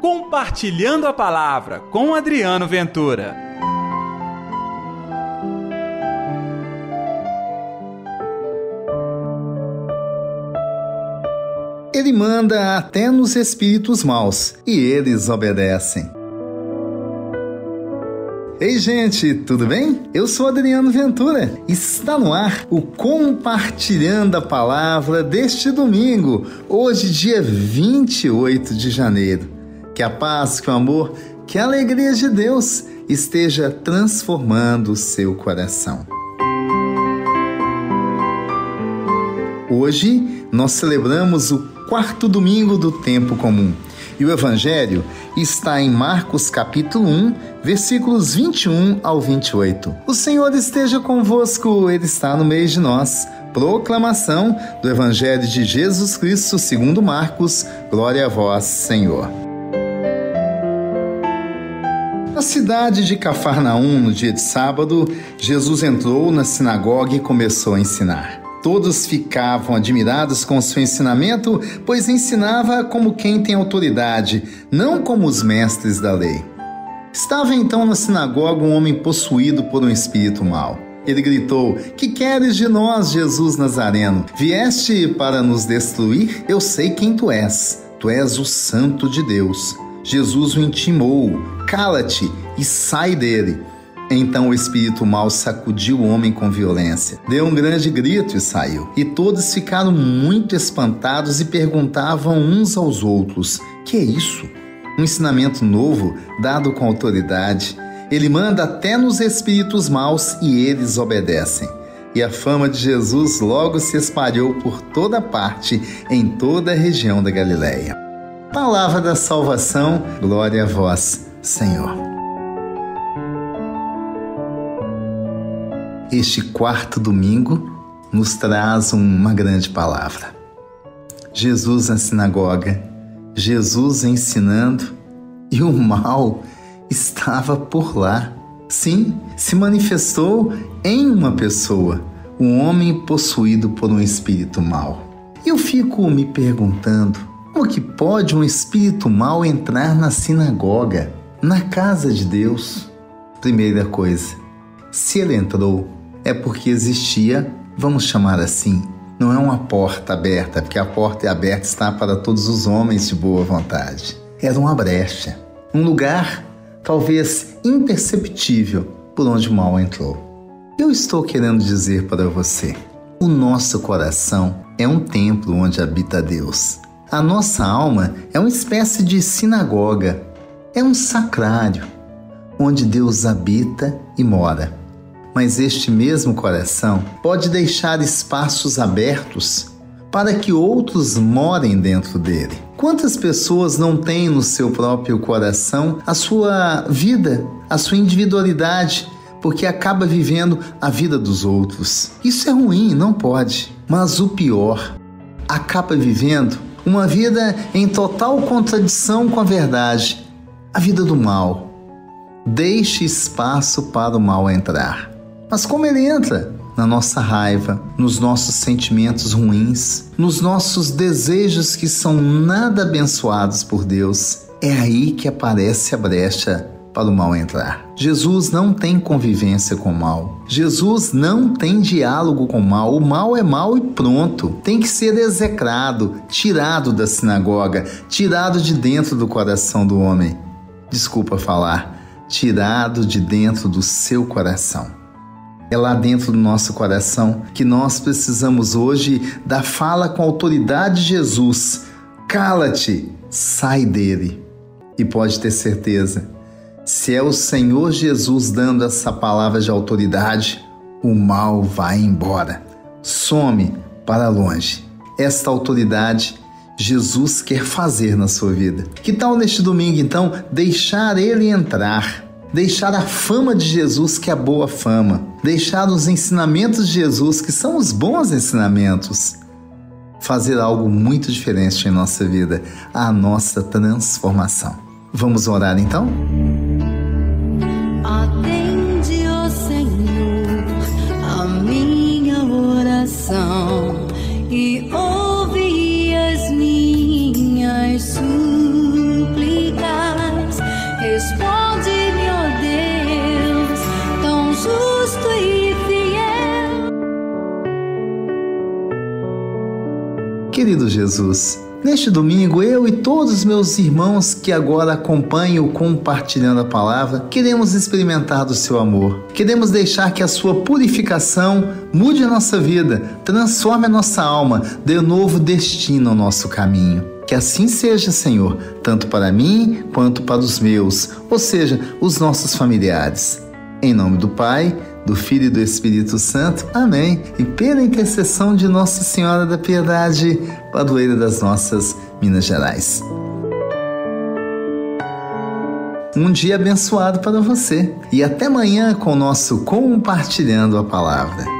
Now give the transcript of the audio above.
Compartilhando a Palavra com Adriano Ventura. Ele manda até nos espíritos maus e eles obedecem. Ei, gente, tudo bem? Eu sou Adriano Ventura. Está no ar o Compartilhando a Palavra deste domingo, hoje, dia 28 de janeiro. Que a paz, que o amor, que a alegria de Deus esteja transformando o seu coração. Hoje nós celebramos o quarto domingo do tempo comum. E o Evangelho está em Marcos capítulo 1, versículos 21 ao 28. O Senhor esteja convosco, Ele está no meio de nós. Proclamação do Evangelho de Jesus Cristo segundo Marcos. Glória a vós, Senhor. Na cidade de Cafarnaum, no dia de sábado, Jesus entrou na sinagoga e começou a ensinar. Todos ficavam admirados com seu ensinamento, pois ensinava como quem tem autoridade, não como os mestres da lei. Estava então na sinagoga um homem possuído por um espírito mau. Ele gritou: Que queres de nós, Jesus Nazareno? Vieste para nos destruir? Eu sei quem tu és. Tu és o Santo de Deus. Jesus o intimou: Cala-te e sai dele. Então o espírito mal sacudiu o homem com violência, deu um grande grito e saiu. E todos ficaram muito espantados e perguntavam uns aos outros: Que é isso? Um ensinamento novo, dado com autoridade. Ele manda até nos espíritos maus e eles obedecem. E a fama de Jesus logo se espalhou por toda parte, em toda a região da Galiléia. Palavra da salvação, glória a vós, Senhor. este quarto domingo nos traz uma grande palavra. Jesus na sinagoga, Jesus ensinando e o mal estava por lá. Sim, se manifestou em uma pessoa, um homem possuído por um espírito mau. Eu fico me perguntando como que pode um espírito mau entrar na sinagoga, na casa de Deus? Primeira coisa, se ele entrou, é porque existia, vamos chamar assim, não é uma porta aberta, porque a porta é aberta está para todos os homens de boa vontade. Era uma brecha, um lugar talvez imperceptível por onde o mal entrou. Eu estou querendo dizer para você: o nosso coração é um templo onde habita Deus. A nossa alma é uma espécie de sinagoga, é um sacrário onde Deus habita e mora mas este mesmo coração pode deixar espaços abertos para que outros morem dentro dele. Quantas pessoas não têm no seu próprio coração a sua vida, a sua individualidade, porque acaba vivendo a vida dos outros? Isso é ruim, não pode. Mas o pior, acaba vivendo uma vida em total contradição com a verdade, a vida do mal. Deixe espaço para o mal entrar. Mas como ele entra? Na nossa raiva, nos nossos sentimentos ruins, nos nossos desejos que são nada abençoados por Deus. É aí que aparece a brecha para o mal entrar. Jesus não tem convivência com o mal. Jesus não tem diálogo com o mal. O mal é mal e pronto. Tem que ser execrado, tirado da sinagoga, tirado de dentro do coração do homem. Desculpa falar, tirado de dentro do seu coração. É lá dentro do nosso coração que nós precisamos hoje da fala com autoridade de Jesus. Cala-te, sai dele. E pode ter certeza, se é o Senhor Jesus dando essa palavra de autoridade, o mal vai embora. Some para longe. Esta autoridade Jesus quer fazer na sua vida. Que tal neste domingo, então, deixar ele entrar? deixar a fama de Jesus, que é a boa fama, deixar os ensinamentos de Jesus, que são os bons ensinamentos, fazer algo muito diferente em nossa vida, a nossa transformação. Vamos orar então? Querido Jesus, neste domingo eu e todos os meus irmãos que agora acompanham compartilhando a palavra, queremos experimentar do seu amor. Queremos deixar que a sua purificação mude a nossa vida, transforme a nossa alma, dê um novo destino ao nosso caminho. Que assim seja, Senhor, tanto para mim quanto para os meus, ou seja, os nossos familiares. Em nome do Pai, do Filho e do Espírito Santo. Amém. E pela intercessão de Nossa Senhora da Piedade, padroeira das nossas Minas Gerais. Um dia abençoado para você e até amanhã com o nosso Compartilhando a Palavra.